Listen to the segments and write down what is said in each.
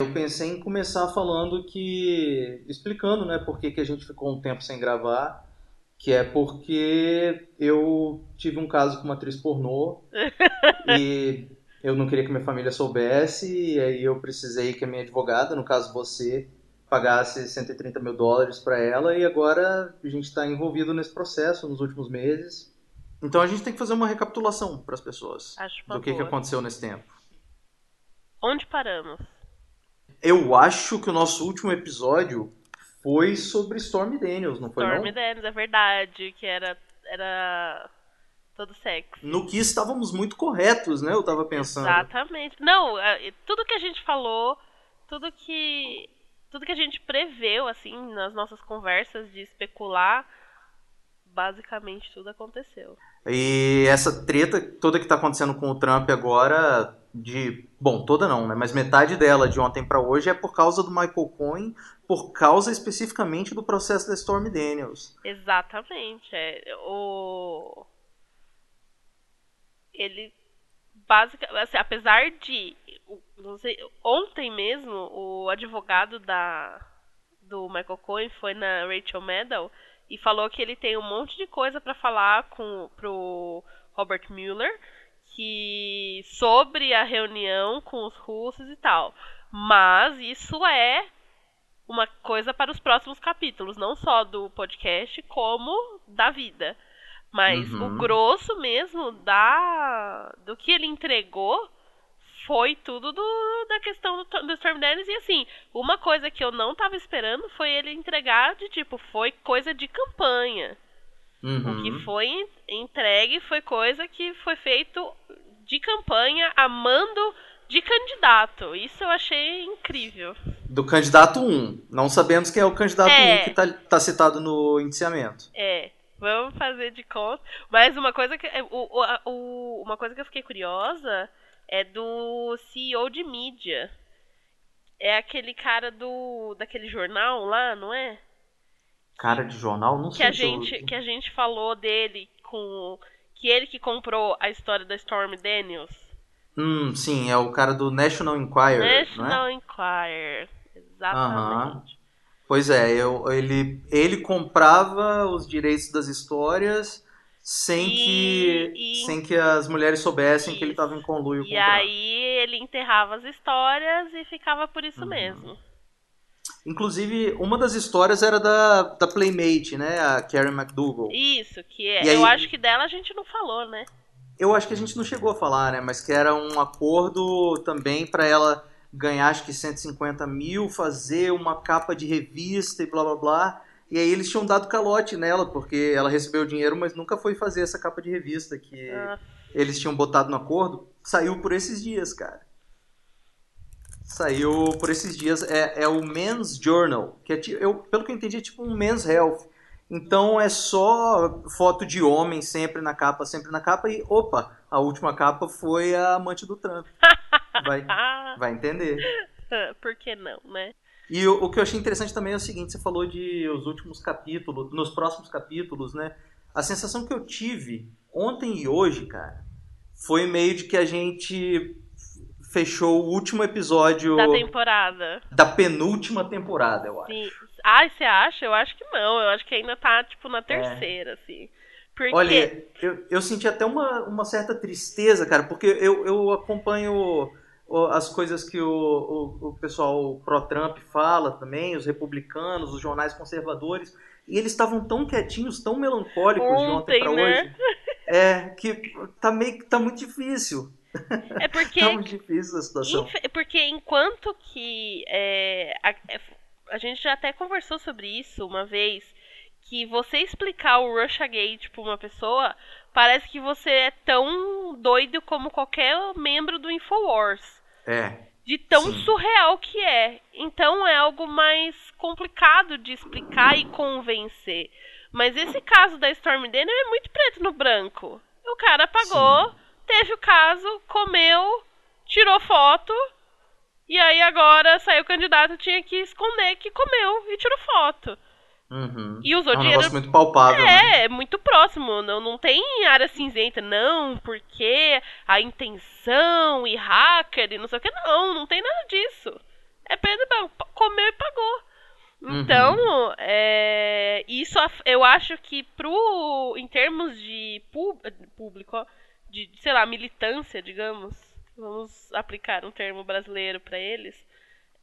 Eu pensei em começar falando que. explicando, né, por que, que a gente ficou um tempo sem gravar. Que é porque eu tive um caso com uma atriz pornô e eu não queria que minha família soubesse, e aí eu precisei que a minha advogada, no caso você, pagasse 130 mil dólares para ela, e agora a gente está envolvido nesse processo nos últimos meses. Então a gente tem que fazer uma recapitulação para as pessoas Acho do que, que aconteceu nesse tempo. Onde paramos? Eu acho que o nosso último episódio foi sobre Stormy Daniels, não foi Stormy não? Daniels, é verdade, que era, era todo sexy. No que estávamos muito corretos, né? Eu tava pensando. Exatamente. Não, é, tudo que a gente falou, tudo que tudo que a gente preveu assim nas nossas conversas de especular, basicamente tudo aconteceu. E essa treta toda que tá acontecendo com o Trump agora, de. Bom, toda não, né? Mas metade dela de ontem para hoje é por causa do Michael Cohen, por causa especificamente do processo da Stormy Daniels. Exatamente. É, o... Ele basicamente, assim, apesar de sei, ontem mesmo o advogado da do Michael Cohen foi na Rachel Maddow e falou que ele tem um monte de coisa para falar com pro Robert Mueller que sobre a reunião com os russos e tal. Mas isso é uma coisa para os próximos capítulos, não só do podcast, como da vida. Mas Uhum. o grosso mesmo da do que ele entregou foi tudo do, da questão do, do Storm Daniels. E assim, uma coisa que eu não tava esperando foi ele entregar de tipo, foi coisa de campanha. Uhum. O que foi en- entregue foi coisa que foi feito de campanha a mando de candidato. Isso eu achei incrível. Do candidato 1. Não sabemos quem é o candidato É. 1 que tá, tá citado no indiciamento. É, vamos fazer de conta. Mas uma coisa que é, o, o- uma coisa que eu fiquei curiosa é do CEO de mídia. É aquele cara do daquele jornal lá, não é? Cara de jornal, não Que sei a eu- gente que a gente falou dele com que ele que comprou a história da Storm Daniels. Hum, sim, é o cara do National Enquirer, é? National Enquirer. Exatamente. Pois é, eu, ele, ele comprava os direitos das histórias sem, E- que, e- sem que as mulheres soubessem que ele Isso. estava em conluio com E aí ele enterrava as histórias e ficava por isso Uhum. mesmo. Inclusive, uma das histórias era da, da Playmate, né? A Karen McDougall. Isso, que é. E aí- Eu acho que dela a gente não falou, né? Eu acho que a gente não chegou a falar, né? Mas que era um acordo também para ela ganhar, acho que 150 mil, fazer uma capa de revista e blá blá blá. E aí eles tinham dado calote nela, porque ela recebeu o dinheiro, mas nunca foi fazer essa capa de revista que Ah, eles tinham botado no acordo. Saiu por esses dias, cara. Saiu por esses dias. É, é o Men's Journal, que é, eu, pelo que eu entendi, é tipo um Men's Health. Então é só foto de homem sempre na capa, sempre na capa. E opa, a última capa foi a amante do Trump. Vai, vai entender. por que não, né? E o, o que eu achei interessante também é o seguinte: você falou de os últimos capítulos, nos próximos capítulos, né? A sensação que eu tive ontem e hoje, cara, foi meio de que a gente fechou o último episódio Da temporada. da penúltima temporada, eu acho. Sim. Ah, você acha? Eu acho que não. Eu acho que ainda tá, tipo, na terceira, assim. Porque. É. Olha, eu, eu senti até uma, uma certa tristeza, cara, porque eu, eu acompanho as coisas que o, o, o pessoal pró-Trump fala também, os republicanos, os jornais conservadores, e eles estavam tão quietinhos, tão melancólicos de ontem Ontem, pra né? hoje. É, que tá meio que tá muito difícil. É porque. Tá muito difícil a situação. Infe- Porque enquanto que é, a, é, a gente já até conversou sobre isso uma vez, que você explicar o Russiagate pra uma pessoa, parece que você é tão doido como qualquer membro do Infowars. É. De tão Sim. surreal que é. Então é algo mais complicado de explicar e convencer. Mas esse caso da Storm Daniel é muito preto no branco. O cara pagou, teve o caso, comeu, tirou foto. E aí agora saiu o candidato, tinha que esconder que comeu e tirou foto. Uhum. E usou é um dinheiro negócio muito palpável. né? é, é muito próximo, não, não tem área cinzenta, não, porque a intenção e hacker e não sei o que, não, não tem nada disso. É Então, uhum. é, isso eu acho que pro, em termos de público, de, sei lá, militância, digamos, vamos aplicar um termo brasileiro para eles,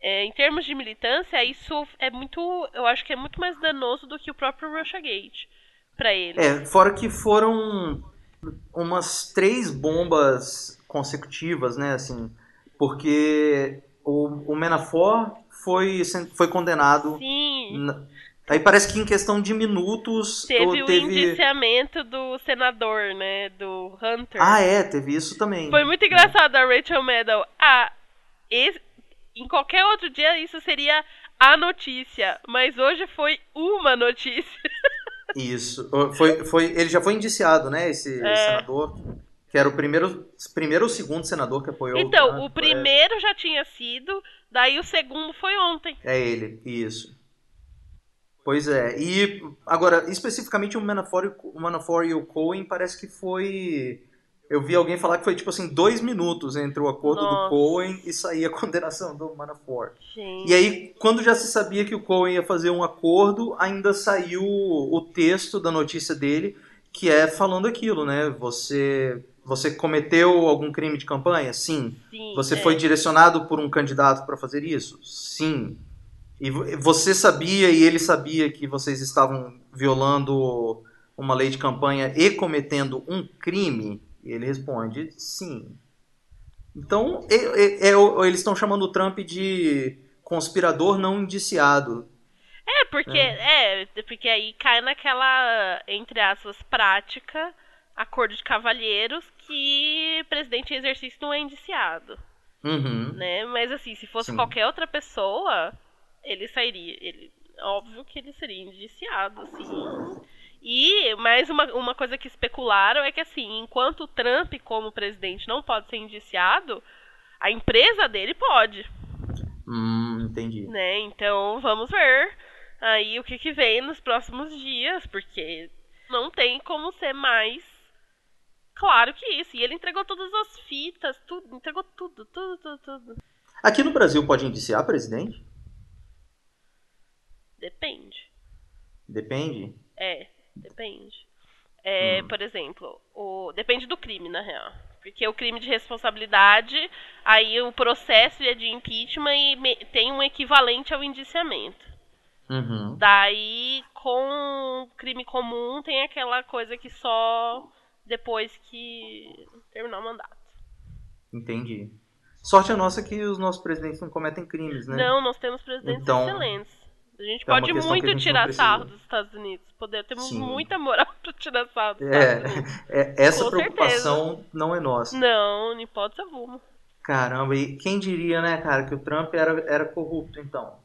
é, em termos de militância, isso é muito, eu acho que é muito mais danoso do que o próprio Russiagate para eles. É, fora que foram umas três bombas consecutivas, né, assim, porque o, o Manafort foi, foi condenado. Sim. Aí parece que em questão de minutos. Teve o teve... indiciamento do senador, né? Do Hunter. Ah, é, teve isso também. Foi muito engraçado é. a Rachel Maddow. Ah, esse... em qualquer outro dia isso seria a notícia. Mas hoje foi uma notícia. Isso. Foi, foi, ele já foi indiciado, né? Esse é. senador. Que era o primeiro, primeiro ou segundo senador que apoiou então, o Então, o primeiro é. já tinha sido, daí o segundo foi ontem. É ele, isso. Pois é. E agora, especificamente o Manafort, o Manafort e o Cohen parece que foi. Eu vi alguém falar que foi tipo assim, dois minutos entre o acordo Nossa. do Cohen e sair a condenação do Manafort. Gente. E aí, quando já se sabia que o Cohen ia fazer um acordo, ainda saiu o texto da notícia dele, que é falando aquilo, né? Você você cometeu algum crime de campanha? Sim. Sim você é. foi direcionado por um candidato para fazer isso? Sim. E você sabia e ele sabia que vocês estavam violando uma lei de campanha e cometendo um crime? E ele responde: sim. Então, é, eles estão chamando o Trump de conspirador não indiciado. É, porque é. é, porque aí cai naquela, entre aspas, prática acordo de cavalheiros que presidente em exercício não é indiciado. Uhum. Né? Mas assim, se fosse Sim. qualquer outra pessoa, ele sairia. Ele, óbvio que ele seria indiciado, assim. E mais uma, uma coisa que especularam é que assim, enquanto o Trump, como presidente, não pode ser indiciado, a empresa dele pode. Hum, entendi. Né? Então vamos ver aí o que, que vem nos próximos dias, porque não tem como ser mais Claro que isso. E ele entregou todas as fitas, tudo, entregou tudo, tudo, tudo, tudo. Aqui no Brasil pode indiciar presidente? Depende. Depende? É, depende. É, hum. Por exemplo, o, depende do crime, na real. Porque o crime de responsabilidade, aí o processo é de impeachment e me, tem um equivalente ao indiciamento. Uhum. Daí, com crime comum, tem aquela coisa que só depois que terminar o mandato. Entendi. Sorte a nossa que os nossos presidentes não cometem crimes, né? Não, nós temos presidentes então, excelentes. A gente é pode muito gente tirar sarro dos Estados Unidos. Poder, temos Sim. muita moral para tirar sarro dos é, Estados Unidos. É, essa Com preocupação certeza. não é nossa. Não, em hipótese alguma. Caramba, e quem diria, né, cara, que o Trump era, era corrupto, então?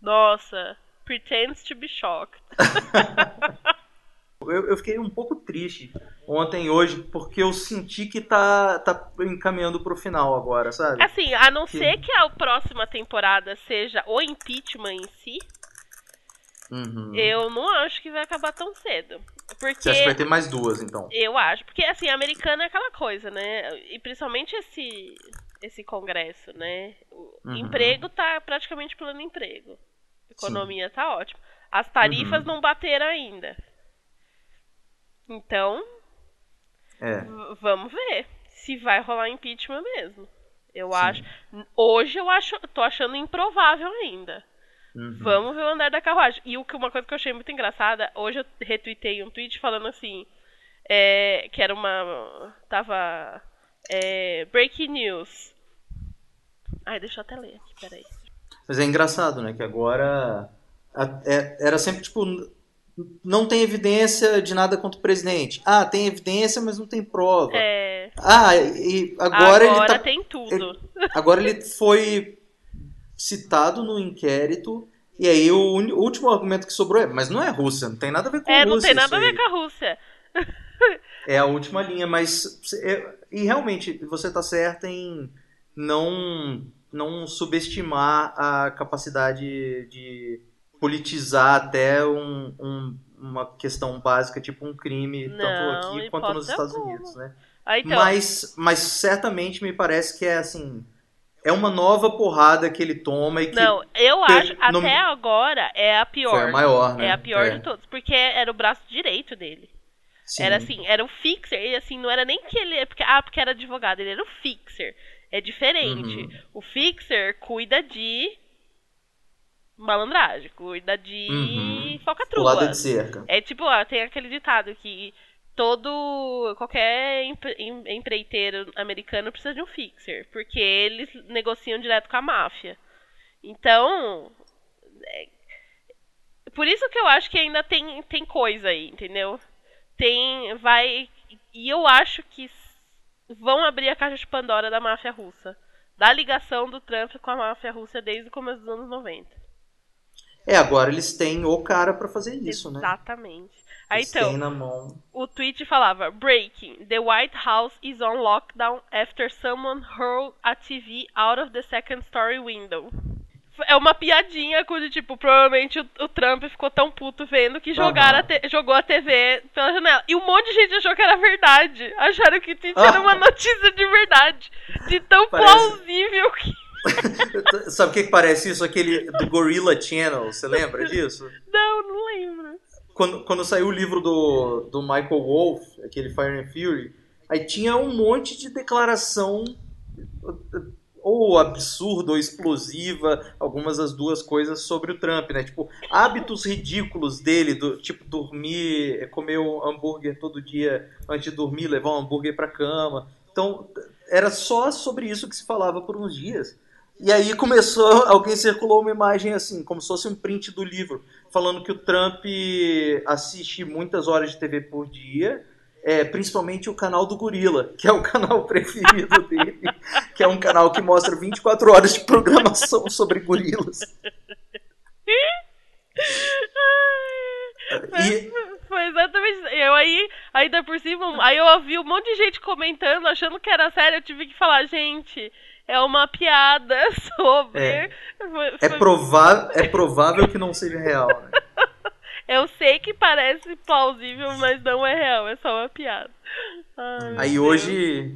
Nossa, pretends to be shocked. eu, eu fiquei um pouco triste ontem e hoje, porque eu senti que tá, tá encaminhando pro final agora, sabe? Assim, a não que... ser que a próxima temporada seja o impeachment em si, uhum. eu não acho que vai acabar tão cedo. Porque... Você acha que vai ter mais duas, então? Eu acho, porque assim, a americana é aquela coisa, né? E principalmente esse, esse congresso, né? O uhum. emprego tá praticamente plano emprego. Economia Sim. tá ótima. As tarifas uhum. não bateram ainda. Então, é. Vamos ver se vai rolar impeachment mesmo. Eu Sim. acho. Hoje eu acho. tô achando improvável ainda. Uhum. Vamos ver o andar da carruagem. E uma coisa que eu achei muito engraçada, hoje eu retuitei um tweet falando assim. É, que era uma. Tava. É, breaking news. Ai, deixa eu até ler aqui, peraí. Mas é engraçado, né? Que agora. É, era sempre tipo não tem evidência de nada contra o presidente. Ah, tem evidência, mas não tem prova. É. Ah, e agora, agora ele tá, tem tudo. Ele, agora ele foi citado no inquérito e aí o, o, último argumento que sobrou é, mas não é Rússia, não tem nada a ver com é, a Rússia. É, não tem nada a ver com a Rússia. é a última linha, mas é, e realmente você está certa em não não subestimar a capacidade de politizar até um, um, uma questão básica, tipo um crime, não, tanto aqui quanto nos Estados Unidos, né? Ah, então... mas, mas certamente me parece que é assim. é uma nova porrada que ele toma e que. Não, eu acho, no... até agora, é a pior. Foi a maior, né? É a pior é. de todos. Porque era o braço direito dele. Sim. Era assim, era o fixer. E assim, não era nem que ele. Porque, ah, porque era advogado, ele era o fixer. É diferente. Uhum. O fixer cuida de malandragem, cuida de uhum. falcatrua. Pulada de cerca. É tipo, ó, tem aquele ditado que todo qualquer empreiteiro americano precisa de um fixer, porque eles negociam direto com a máfia. Então, é, por isso que eu acho que ainda tem, tem coisa aí, entendeu? Tem vai e eu acho que vão abrir a caixa de Pandora da máfia russa, da ligação do Trump com a máfia russa desde o começo dos anos 90. É, agora eles têm o cara para fazer isso, Exatamente. né? Exatamente. Aí então, o tweet falava: Breaking: The White House is on lockdown after someone hurled a TV out of the second story window. É uma piadinha com tipo, provavelmente o, o Trump ficou tão puto vendo que jogaram uhum. a jogou a TV pela janela. E um monte de gente achou que era verdade. Acharam que tweet era uma notícia de verdade. De tão Parece... plausível que. Sabe o que, que parece isso? Aquele do Gorilla Channel, você lembra disso? Não, não lembro. Quando, quando saiu o livro do, do Michael Wolff, aquele Fire and Fury, aí tinha um monte de declaração ou absurda ou explosiva, algumas das duas coisas sobre o Trump, né? Tipo, hábitos ridículos dele, do tipo dormir, comer um hambúrguer todo dia antes de dormir, levar um hambúrguer para cama. Então, era só sobre isso que se falava por uns dias. E aí começou, alguém circulou uma imagem assim, como se fosse um print do livro, falando que o Trump assiste muitas horas de TV por dia, é, principalmente o canal do Gorila, que é o canal preferido dele, que é um canal que mostra 24 horas de programação sobre gorilas. E... Foi exatamente Eu aí, ainda por cima, aí eu ouvi um monte de gente comentando, achando que era sério, eu tive que falar, gente, é uma piada sobre. É, foi, é, prova é provável que não seja real, né? Eu sei que parece plausível, mas não é real, é só uma piada. Ai, Aí hoje.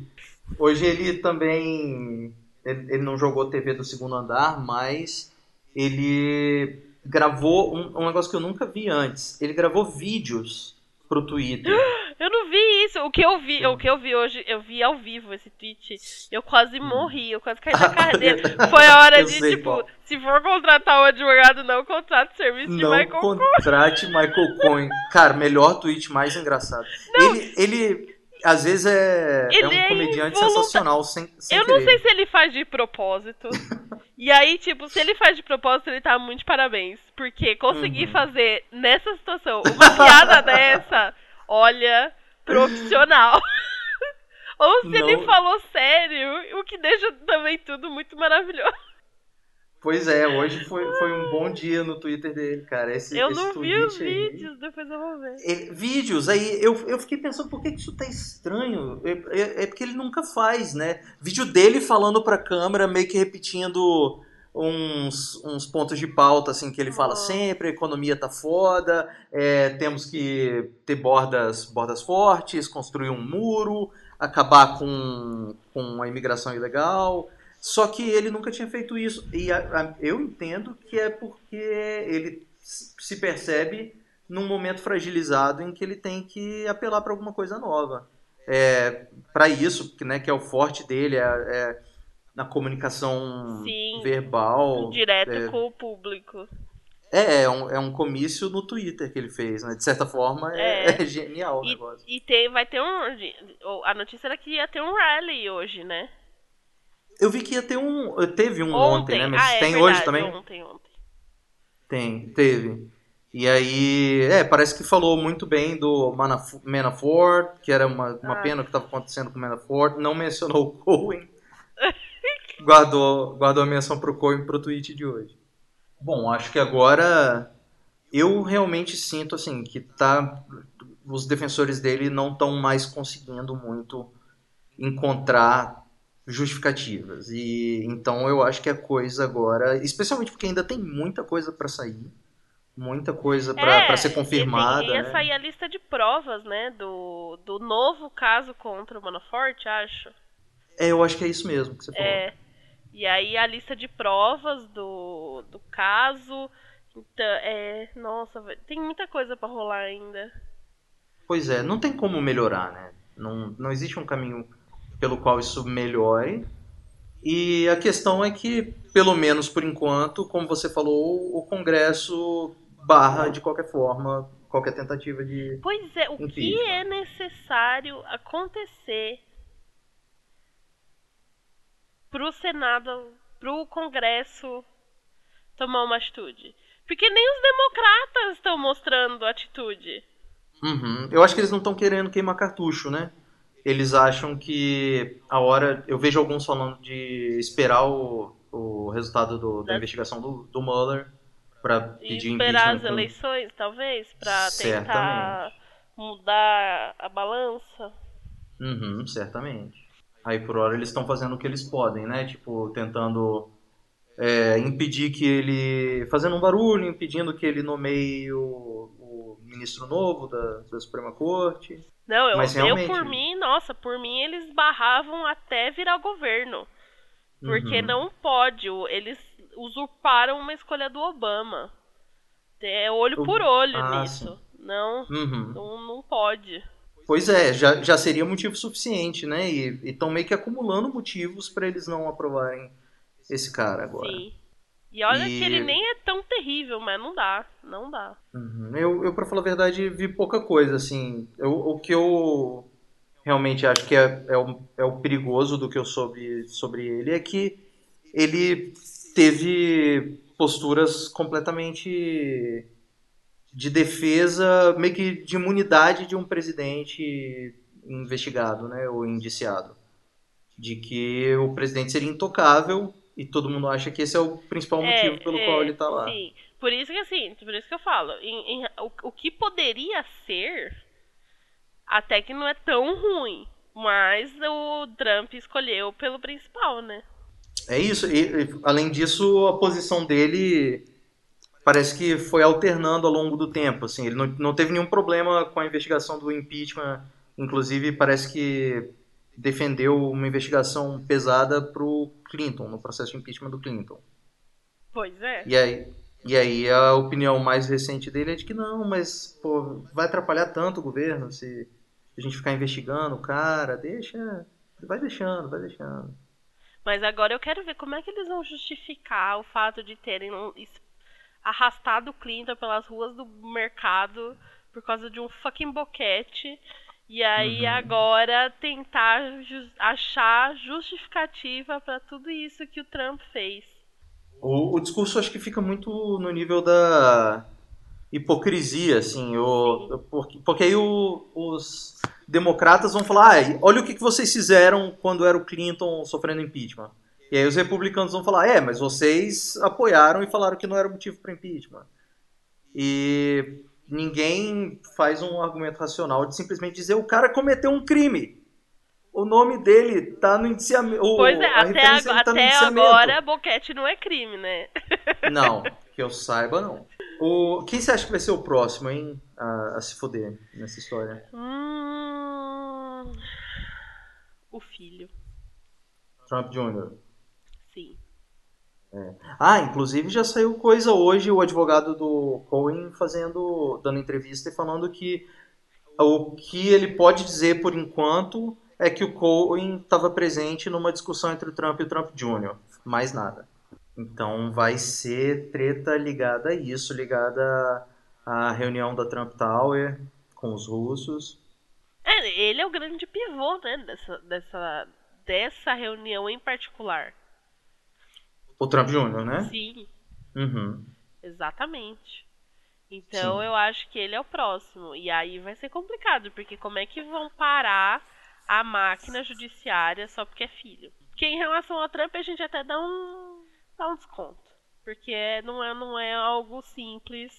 Hoje ele também. Ele, ele, não jogou TV do segundo andar, mas ele gravou um, um negócio que eu nunca vi antes. Ele gravou vídeos pro Twitter. Eu não vi isso. O que eu vi, o que eu vi hoje, eu vi ao vivo esse tweet. Eu quase hum. morri, eu quase caí na cadeira. Foi a hora de, tipo, qual. se for contratar um advogado, não contrate o serviço não de Michael Cohen. Contrate Michael Cohen. Cara, melhor tweet, mais engraçado. Não. Ele, ele às vezes é, é um é comediante sensacional sem, sem Eu querer. não sei se ele faz de propósito. e aí, tipo, se ele faz de propósito, ele tá muito de parabéns. Porque conseguir uhum. fazer nessa situação uma piada dessa olha, profissional. Ou se Não. ele falou sério, o que deixa também tudo muito maravilhoso. Pois é, hoje foi, foi um bom dia no Twitter dele, cara. Esse, eu esse não vi os aí, vídeos, depois eu vou ver. Ele, vídeos, aí eu, eu fiquei pensando por que, isso tá estranho. É, é, é, porque ele nunca faz, né? Vídeo dele falando pra câmera, meio que repetindo uns, uns pontos de pauta assim que ele fala sempre, a economia tá foda, é, temos que ter bordas, bordas fortes, construir um muro, acabar com, com a imigração ilegal. Só que ele nunca tinha feito isso. E a, a, eu entendo que é porque ele se percebe num momento fragilizado em que ele tem que apelar para alguma coisa nova. É, para isso, que, né, que é o forte dele, é, é na comunicação Sim, verbal. Direto é, com o público. É, é um, é um comício no Twitter que ele fez, né? De certa forma é, é. é genial o e, negócio. E tem, vai ter um. A notícia era que ia ter um rally hoje, né? Eu vi que ia ter um. Teve um ontem, ontem né? Mas ah, é tem verdade, hoje também? Ontem, ontem. Tem, teve. E aí, é, parece que falou muito bem do Manafort, que era uma, uma ah. pena o que estava acontecendo com o Manafort. Não mencionou o Cohen. guardou, guardou a menção pro Cohen pro tweet de hoje. Bom, acho que agora eu realmente sinto assim que tá os defensores dele não estão mais conseguindo muito encontrar justificativas. E então eu acho que a coisa agora, especialmente porque ainda tem muita coisa para sair, muita coisa para é, ser confirmada. Ia né? sair a lista de provas, né, do, do novo caso contra o Manafort, acho. É, eu acho que é isso mesmo que você falou. É. E aí a lista de provas do, do caso. Então, é. Nossa, tem muita coisa para rolar ainda. Pois é, não tem como melhorar, né? Não, não existe um caminho pelo qual isso melhore. E a questão é que, pelo menos por enquanto, como você falou, o Congresso barra de qualquer forma qualquer tentativa de. Pois é, o que é necessário acontecer pro Senado, pro Congresso tomar uma atitude? Porque nem os democratas estão mostrando atitude. Uhum. Eu acho que eles não estão querendo queimar cartucho, né? Eles acham que a hora. Eu vejo alguns falando de esperar o, o resultado do, da investigação do, do Mueller para pedir esperar as eleições, talvez, para tentar mudar a balança. Uhum, certamente. Aí por hora eles estão fazendo o que eles podem, né? Tipo, tentando é, impedir que ele. fazendo um barulho, impedindo que ele nomeie o, o ministro novo da, da, Suprema Corte. Não, eu, Mas eu por mim, nossa, por mim eles barravam até virar governo. Porque uhum. não pode, eles usurparam uma escolha do Obama. É olho por olho ah, nisso. Não, uhum. não, não pode. Pois é, já, já seria motivo suficiente, né? E estão meio que acumulando motivos para eles não aprovarem esse cara agora. Sim. E olha e... que ele nem é tão terrível, mas não dá, não dá. Uhum. Eu, eu, pra falar a verdade, vi pouca coisa, assim. Eu, o que eu realmente acho que é, é, o, é o perigoso do que eu soube sobre ele é que ele teve posturas completamente de defesa, meio que de imunidade de um presidente investigado, né, ou indiciado, de que o presidente seria intocável e todo mundo acha que esse é o principal é, motivo pelo é, qual ele está lá. Sim, por isso que assim, por isso que eu falo, em, em, o, o que poderia ser até que não é tão ruim, mas o Trump escolheu pelo principal, né? É isso. E, além disso, a posição dele parece que foi alternando ao longo do tempo. Assim, ele não, não teve nenhum problema com a investigação do impeachment. Inclusive, parece que defendeu uma investigação pesada pro Clinton, no processo de impeachment do Clinton. Pois é. E aí, e aí a opinião mais recente dele é de que não, mas pô, vai atrapalhar tanto o governo se a gente ficar investigando o cara, deixa, vai deixando, vai deixando. Mas agora eu quero ver como é que eles vão justificar o fato de terem arrastado o Clinton pelas ruas do mercado por causa de um fucking boquete. E aí uhum. agora tentar ju achar justificativa para tudo isso que o Trump fez. O, o, discurso acho que fica muito no nível da hipocrisia, assim, o, porque, porque aí o, os democratas vão falar, ah, olha o que, que vocês fizeram quando era o Clinton sofrendo impeachment. E aí os republicanos vão falar, é, mas vocês apoiaram e falaram que não era motivo para impeachment. E ninguém faz um argumento racional de simplesmente dizer o cara cometeu um crime. O nome dele tá no indiciamento. Pois é, até, ag tá até agora boquete não é crime, né? não, que eu saiba não. O, quem você acha que vai ser o próximo, hein, a, a se foder nessa história? Hum, o filho. Trump Jr. É. Ah, inclusive já saiu coisa hoje, o advogado do Cohen fazendo, dando entrevista e falando que o que ele pode dizer por enquanto é que o Cohen estava presente numa discussão entre o Trump e o Trump Jr. Mais nada. Então vai ser treta ligada a isso, ligada à reunião da Trump Tower com os russos. É, ele é o grande pivô, né, dessa, dessa, dessa reunião em particular. O Trump Jr., né? Sim. Uhum. Exatamente. Então Sim. eu acho que ele é o próximo. E aí vai ser complicado, porque como é que vão parar a máquina judiciária só porque é filho? Porque em relação ao Trump a gente até dá um dá um desconto. Porque não é, não é algo simples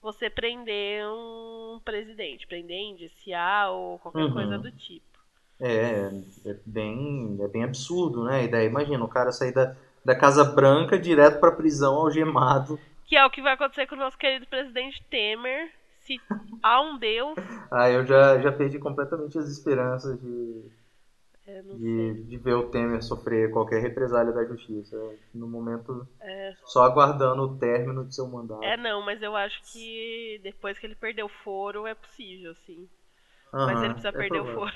você prender um presidente, prender, indiciar ou qualquer uhum. coisa do tipo. É, é bem, é bem absurdo, né? E daí imagina o cara sair da, da Casa Branca direto pra prisão algemado. Que é o que vai acontecer com o nosso querido presidente Temer, se há um Deus. ah, eu já, já perdi completamente as esperanças de, É, de, de ver o Temer sofrer qualquer represália da justiça. No momento, É, só aguardando o término de seu mandato. é, não, mas eu acho que depois que ele perder o foro é possível, sim. Mas ele precisa é perder o foro.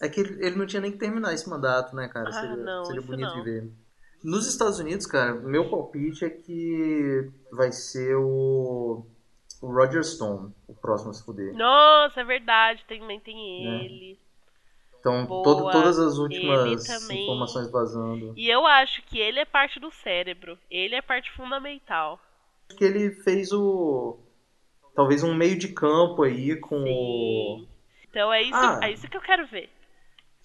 É que ele, ele não tinha nem que terminar esse mandato, né, cara? Ah, seria não, seria bonito não. de ver. Nos Estados Unidos, cara, meu palpite é que vai ser o, o Roger Stone, o próximo a se fuder. Nossa, é verdade, também tem Né? ele. Então, Boa, todo- todas as últimas informações vazando. E eu acho que ele é parte do cérebro. Ele é parte fundamental. Acho que ele fez o. Talvez um meio de campo aí com o. Sim. Então é isso, Ah. é isso que eu quero ver.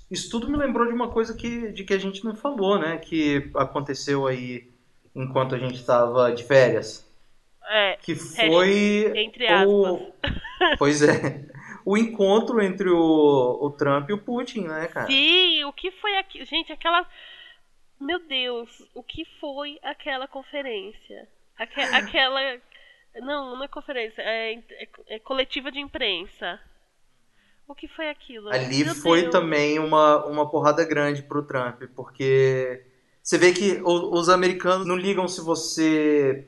Isso tudo me lembrou de uma coisa que, de que a gente não falou, né? Que aconteceu aí enquanto a gente estava de férias. É, Que foi entre aspas. o. Pois é. O encontro entre o, o Trump e o Putin, né, cara? Sim, o que foi aqui? Gente, aquela. Meu Deus, o que foi aquela conferência? Aque- aquela. Não, não é conferência, é, é- é coletiva de imprensa. O que foi aquilo? Ali Meu foi Deus. também uma, uma porrada grande pro Trump, porque você vê que o- os americanos não ligam se você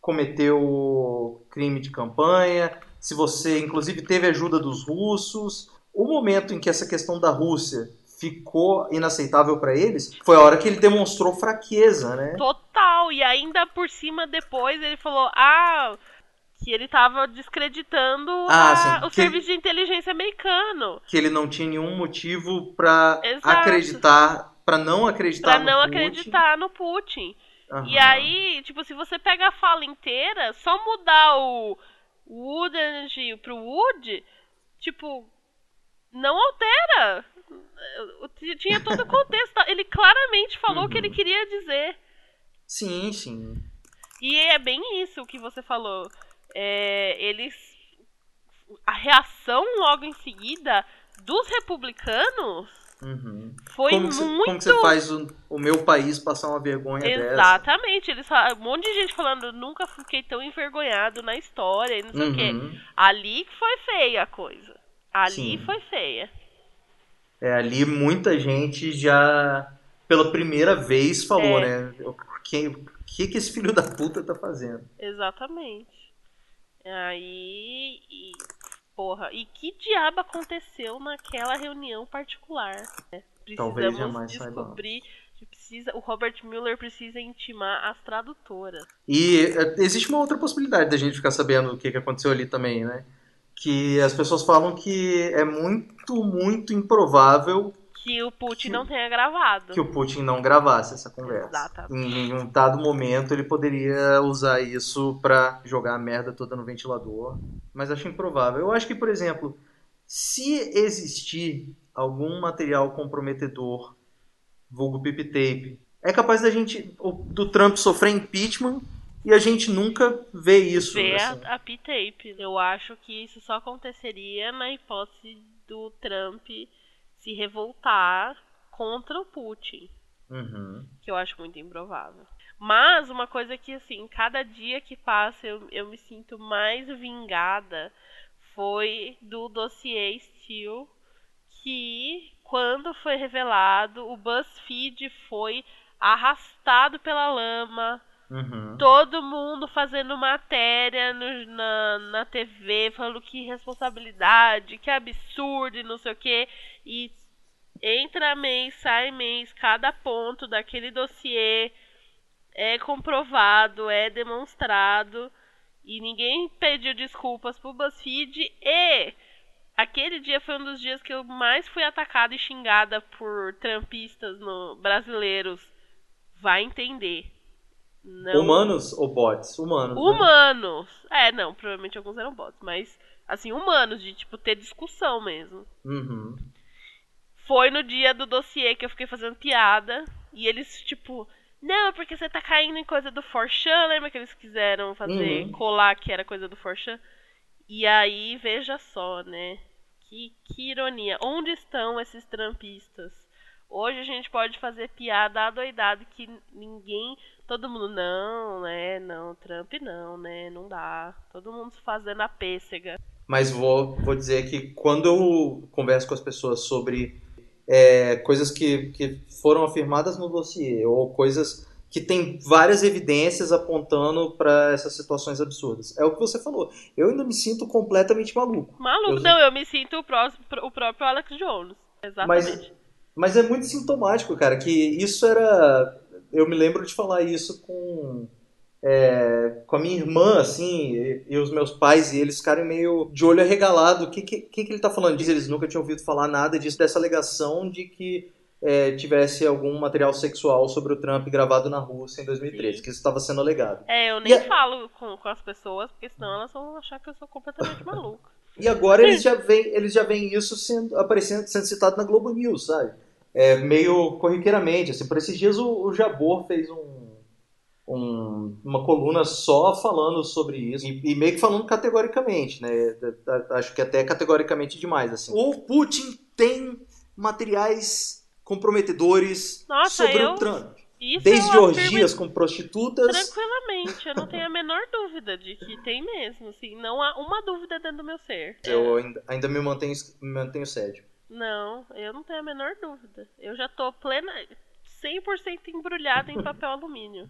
cometeu crime de campanha, se você inclusive teve ajuda dos russos. O momento em que essa questão da Rússia ficou inaceitável para eles foi a hora que ele demonstrou fraqueza, né? Total, e ainda por cima depois ele falou: ah, que ele tava descreditando Ah, a- o que- serviço de inteligência americano. Que ele não tinha nenhum motivo para acreditar, para não acreditar Pra no não Putin. acreditar no Putin. E Aham. aí, tipo, se você pega a fala inteira, só mudar o Wood pro Wood, tipo, não altera. Tinha todo o contexto. Ele claramente falou o que ele Uhum. queria dizer. Sim, sim. E é bem isso que você falou. É, eles. A reação logo em seguida dos republicanos Uhum. foi como, que você, muito. como você faz o, o meu país passar uma vergonha dessa? Exatamente, eles fa- um monte de gente falando, nunca fiquei tão envergonhado na história, não sei o quê. Uhum. Ali que foi feia a coisa. Ali Sim. foi feia. É, ali muita gente já, pela primeira vez, falou, É. né? O que que esse filho da puta tá fazendo? Exatamente. Aí. E, porra, e que diabo aconteceu naquela reunião particular? né? Precisamos descobrir. Precisa, o Robert Mueller precisa intimar as tradutoras. E é, existe uma outra possibilidade da gente ficar sabendo o que, que aconteceu ali também, né? Que as pessoas falam que é muito, muito improvável Que o Putin Que- não tenha gravado. que o Putin não gravasse essa conversa. Exatamente. Em um dado momento ele poderia usar isso pra jogar a merda toda no ventilador, mas acho improvável. Eu acho que, por exemplo, se existir algum material comprometedor, vulgo pipi tape, é capaz da gente do Trump sofrer impeachment e a gente nunca vê isso. ver assim. a, a P-Tape. Eu acho que isso só aconteceria na hipótese do Trump se revoltar contra o Putin, Uhum. que eu acho muito improvável. Mas uma coisa que, assim, cada dia que passa eu, eu me sinto mais vingada foi do dossiê Steel, que quando foi revelado, o BuzzFeed foi arrastado pela lama, Uhum. todo mundo fazendo matéria no- na, na TV, falando que responsabilidade, que absurdo e não sei o que. E entra mês, sai mês, cada ponto daquele dossiê é comprovado, é demonstrado. E ninguém pediu desculpas pro BuzzFeed. E aquele dia foi um dos dias que eu mais fui atacada e xingada por trampistas no, brasileiros. Vai entender. Não Humanos ou bots? Humanos. né? Humanos. É, não, provavelmente alguns eram bots, mas assim, humanos, de tipo ter discussão mesmo. Uhum. Foi no dia do dossiê que eu fiquei fazendo piada e eles, tipo, não, porque você tá caindo em coisa do Forchan, lembra que eles quiseram fazer Uhum. colar que era coisa do Forchan? E aí, veja só, né? Que, que ironia. Onde estão esses trampistas? Hoje a gente pode fazer piada adoidado que ninguém. Todo mundo, não, né? Não, Trump não, né? Não dá. Todo mundo fazendo a pêssega. Mas vou, vou dizer que quando eu converso com as pessoas sobre é, coisas que, que foram afirmadas no dossiê, ou coisas que tem várias evidências apontando para essas situações absurdas. É o que você falou. Eu ainda me sinto completamente maluco. Maluco, eu... não, eu me sinto o, próximo, o próprio Alex Jones. Exatamente. Mas, mas é muito sintomático, cara, que isso era. Eu me lembro de falar isso com é, com a minha irmã, assim, e, e, os meus pais, e eles ficarem meio de olho arregalado. O que, que, que, ele tá falando disso? Eles nunca tinham ouvido falar nada disso, dessa alegação de que é, tivesse algum material sexual sobre o Trump gravado na Rússia em 2013, Sim. que isso estava sendo alegado. É, eu nem e falo com, com as pessoas, porque senão elas vão achar que eu sou completamente maluco. E agora eles já veem, eles já veem isso sendo, aparecendo, sendo citado na Globo News, sabe? É, meio corriqueiramente. Assim, por esses dias o, o Jabor fez um um, uma coluna só falando sobre isso e, e, meio que falando categoricamente, né? Acho que até categoricamente demais assim. O Putin tem materiais comprometedores Nossa, sobre eu... o Trump. Isso Desde orgias com prostitutas. Tranquilamente, eu não tenho a menor dúvida de que tem mesmo. Assim, não há uma dúvida dentro do meu ser. Eu ainda, ainda me mantenho, me mantenho sério. Não, eu não tenho a menor dúvida. Eu já tô plena, 100% embrulhada em papel alumínio.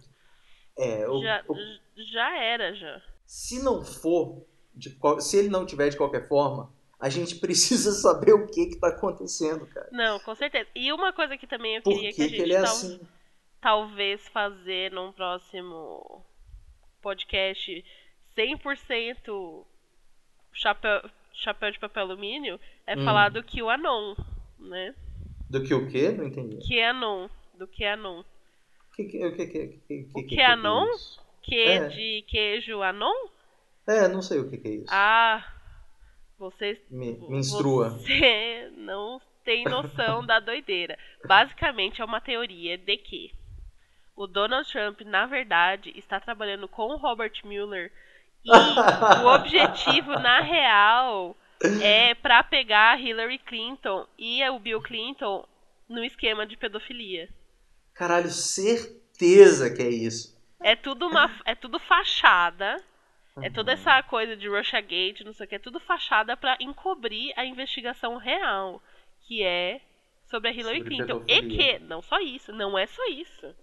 É, o, já, o, já era, já. Se não for, de, se ele não tiver de qualquer forma, a gente precisa saber o que que tá acontecendo, cara. Não, com certeza. E uma coisa que também eu queria que, que, a gente que é tal, assim? talvez fazer num próximo podcast 100% chapéu, chapéu de papel alumínio é hum. falar do QAnon, né? Do que o quê? Não entendi. QAnon, do QAnon. Que, que, que, que, que, o que, é anon? Que é. de queijo anon? É, não sei o que, que é isso. Ah, você, me, me instrua. Você não tem noção da doideira. Basicamente é uma teoria de que o Donald Trump, na verdade, está trabalhando com o Robert Mueller e o objetivo, na real, é para pegar Hillary Clinton e o Bill Clinton no esquema de pedofilia. Caralho, certeza que é isso. É tudo uma, é tudo fachada. Uhum. É toda essa coisa de Russiagate, não sei o que, é tudo fachada para encobrir a investigação real, que é sobre a Hillary sobre Clinton. E que, não só isso, não é só isso.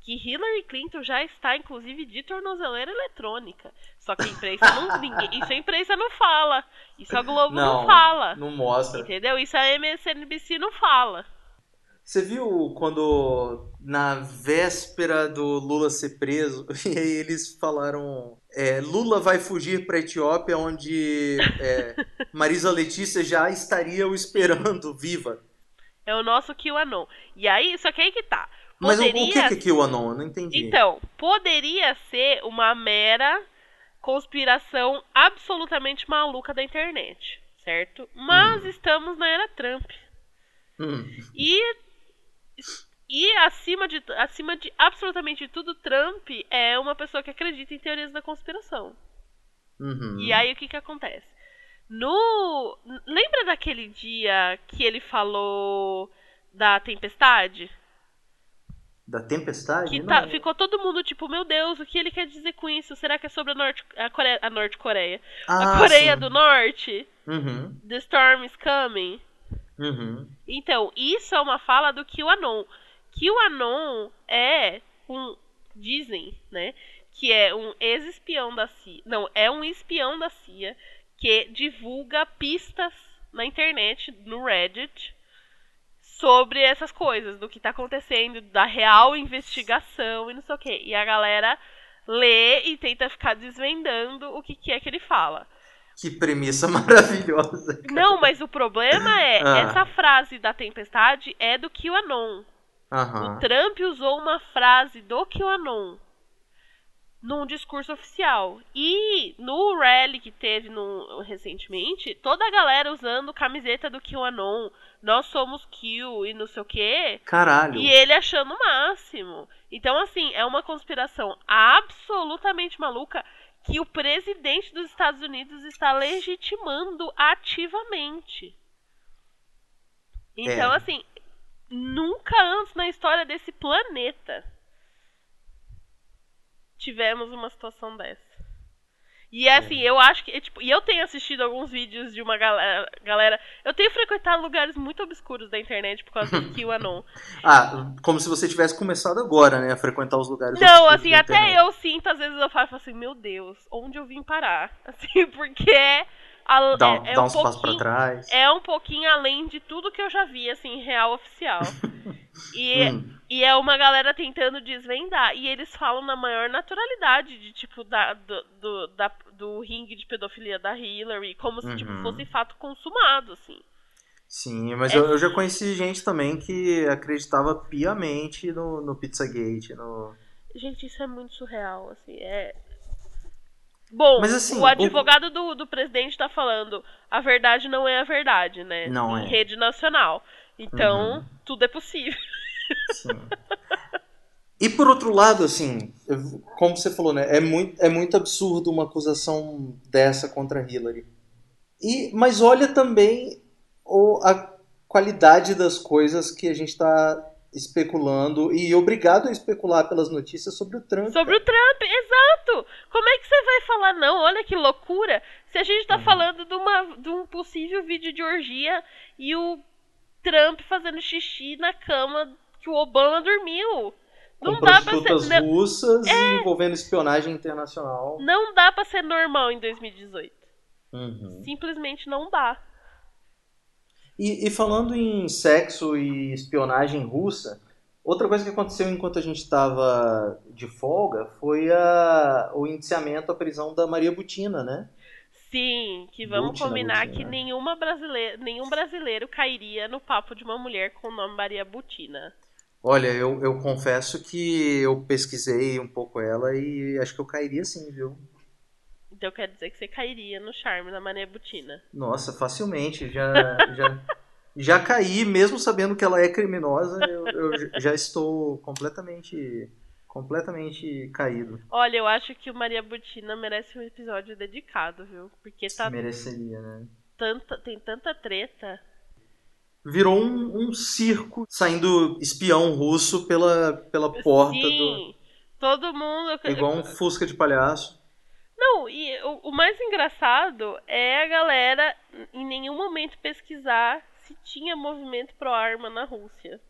Que Hillary Clinton já está, inclusive, de tornozeleira eletrônica. Só que a imprensa não. ninguém, isso a imprensa não fala. Isso a Globo não, não fala. Não mostra. Entendeu? Isso a MSNBC não fala. Você viu quando, na véspera do Lula ser preso, e aí eles falaram: é, Lula vai fugir para a Etiópia, onde é, Marisa Letícia já estaria o esperando viva. É o nosso QAnon. E aí, só que aí que tá. Poderia... Mas o que é QAnon? Eu não entendi. Então, poderia ser uma mera conspiração absolutamente maluca da internet, certo? Mas hum. estamos na era Trump. Hum. E e acima de, acima de absolutamente tudo, Trump é uma pessoa que acredita em teorias da conspiração. Uhum. E aí o que que acontece? No. Lembra daquele dia que ele falou da tempestade? Da tempestade? Que tá, ficou todo mundo tipo, meu Deus, o que ele quer dizer com isso? Será que é sobre a Norte, a Coreia, a Norte Coreia? Ah, a Coreia sim. do Norte? Uhum. The storm is coming. Uhum. Então, isso é uma fala do QAnon. QAnon é um. Dizem, né? Que é um ex-espião da CIA. Não, é um espião da CIA que divulga pistas na internet, no Reddit, sobre essas coisas, do que tá acontecendo, da real investigação e não sei o quê. E a galera lê e tenta ficar desvendando o que, que é que ele fala. Que premissa maravilhosa. Cara. Não, mas o problema é, ah. essa frase da tempestade é do QAnon. Uhum. O Trump usou uma frase do QAnon num discurso oficial. E no rally que teve no, recentemente, toda a galera usando camiseta do QAnon, nós somos Q e não sei o quê. Caralho. E ele achando o máximo. Então, assim, é uma conspiração absolutamente maluca que o presidente dos Estados Unidos está legitimando ativamente. Então, é. assim, nunca antes na história desse planeta tivemos uma situação dessa. E é assim, eu acho que. Tipo, e eu tenho assistido alguns vídeos de uma galera, galera. Eu tenho frequentado lugares muito obscuros da internet por causa do QAnon. ah, como se você tivesse começado agora, né? A frequentar os lugares Não, assim, até eu sinto, às vezes eu falo assim, meu Deus, onde eu vim parar? Assim, porque a, dá, é, é dá um uns passos pra trás. É um pouquinho além de tudo que eu já vi, assim, real oficial. e, hum. e é uma galera tentando desvendar. E eles falam na maior naturalidade de, tipo, da, do, do, da, do ringue de pedofilia da Hillary, como se, tipo, uhum. tipo, fosse fato consumado, assim. Sim, mas é... eu, eu, já conheci gente também que acreditava piamente no, no Pizzagate, no... Gente, isso é muito surreal, assim, é... Bom, Mas, assim, o advogado o... Do, do presidente está falando a verdade não é a verdade, né? Não em é. rede nacional. Então, uhum. tudo é possível. Sim. E por outro lado, assim, como você falou, né? É muito, é muito absurdo uma acusação dessa contra Hillary. E, mas olha também o, a qualidade das coisas que a gente está especulando e obrigado a especular pelas notícias sobre o Trump. Sobre o Trump, exato! Como é que você vai falar não? Olha que loucura! Se a gente tá uhum. falando de, uma, de um possível vídeo de orgia e o Trump fazendo xixi na cama que o Obama dormiu. Não Com dá pra ser. russas é... envolvendo espionagem internacional. Não dá pra ser normal em 2018. Uhum. Simplesmente não dá. E, e, falando em sexo e espionagem russa, outra coisa que aconteceu enquanto a gente estava de folga foi a, o indiciamento, a prisão da Maria Butina, né? Sim, que vamos Butina, combinar Butina. que nenhuma brasileira, nenhum brasileiro cairia no papo de uma mulher com o nome Maria Butina. Olha, eu, eu confesso que eu pesquisei um pouco ela e acho que eu cairia sim, viu? Então quer dizer que você cairia no charme da Maria Butina. Nossa, facilmente. Já, já, já caí, mesmo sabendo que ela é criminosa, eu, eu já estou completamente completamente caído. Olha, eu acho que o Maria Butina merece um episódio dedicado, viu? Porque tá. Mereceria, né? Tanta, tem tanta treta. Virou um, um circo saindo espião russo pela, pela porta Sim, do. Todo mundo. Igual um fusca de palhaço. Não, e o, o mais engraçado é a galera em nenhum momento pesquisar se tinha movimento pro-arma na Rússia.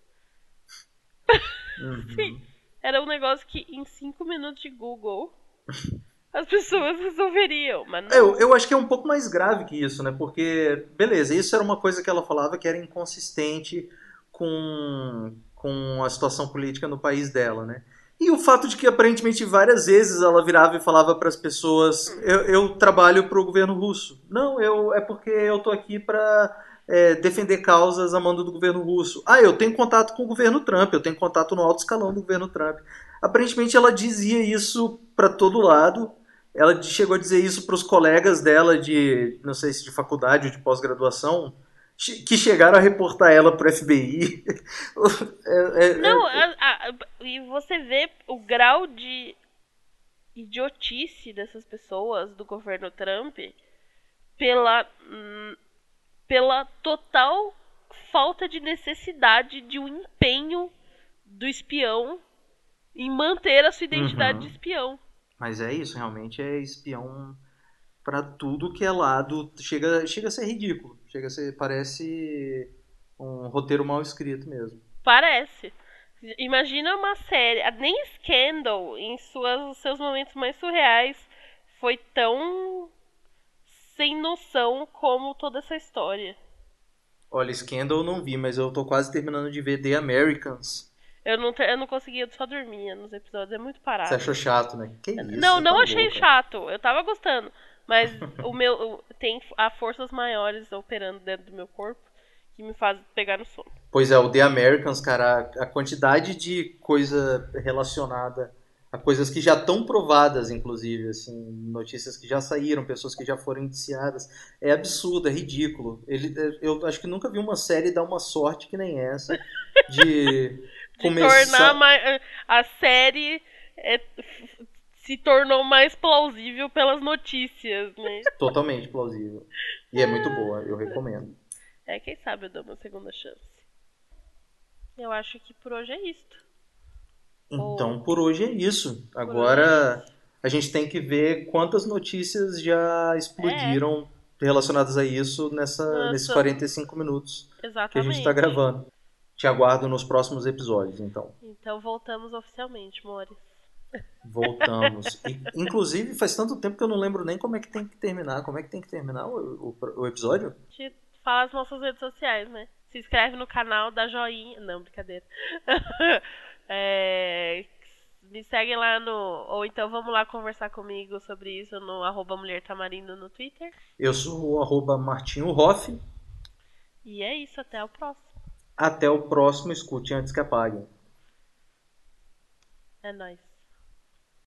Uhum. Sim, era um negócio que em cinco minutos de Google as pessoas resolveriam, mas não... eu, eu acho que é um pouco mais grave que isso, né? Porque, beleza, isso era uma coisa que ela falava que era inconsistente com, com a situação política no país dela, né? E o fato de que aparentemente várias vezes ela virava e falava para as pessoas: eu, eu trabalho para o governo russo. Não, eu é porque eu tô aqui para é, defender causas a mando do governo russo. Ah, eu tenho contato com o governo Trump, eu tenho contato no alto escalão do governo Trump. Aparentemente ela dizia isso para todo lado. Ela chegou a dizer isso para os colegas dela de, não sei se de faculdade ou de pós-graduação, que chegaram a reportar ela pro FBI. é, é, não, é, a, a, e você vê o grau de idiotice dessas pessoas do governo Trump pela, hum, pela total falta de necessidade de um empenho do espião em manter a sua identidade uhum. de espião. Mas é isso, realmente é espião para tudo que é lado. Chega, chega a ser ridículo. Chega a ser. Parece um roteiro mal escrito mesmo. Parece. Imagina uma série. Nem Scandal, em suas, seus momentos mais surreais, foi tão sem noção como toda essa história. Olha, Scandal eu não vi, mas eu tô quase terminando de ver The Americans. Eu não, eu não conseguia, só dormia nos episódios, é muito parado. Você achou chato, né? Que isso? Não, não tá achei louca. chato. Eu tava gostando. Mas o meu tem há forças maiores operando dentro do meu corpo que me faz pegar no sono. Pois é, o The Americans, cara, a quantidade de coisa relacionada a coisas que já estão provadas, inclusive, assim, notícias que já saíram, pessoas que já foram indiciadas, é absurdo, é ridículo. Ele, eu acho que nunca vi uma série dar uma sorte que nem essa de, de começar tornar a série é, se tornou mais plausível pelas notícias, né? Totalmente plausível. E é muito boa, eu recomendo. É, quem sabe eu dou uma segunda chance. Eu acho que por hoje é isto. Então, Ou... por hoje é isso. Agora, a gente tem que ver quantas notícias já explodiram é. relacionadas a isso nessa, nesses 45 minutos Exatamente. que a gente está gravando. Te aguardo nos próximos episódios, então. Então voltamos oficialmente, Mores. Voltamos. E, inclusive, faz tanto tempo que eu não lembro nem como é que tem que terminar. Como é que tem que terminar o, o, o episódio? Te fala as nossas redes sociais, né? Se inscreve no canal, dá joinha. Não, brincadeira. é, me seguem lá no. Ou então vamos lá conversar comigo sobre isso no arroba Mulher Tamarindo no Twitter. Eu sou o arroba Martinho Hoff. E é isso, até o próximo. Até o próximo, escute antes que apaguem. É nóis.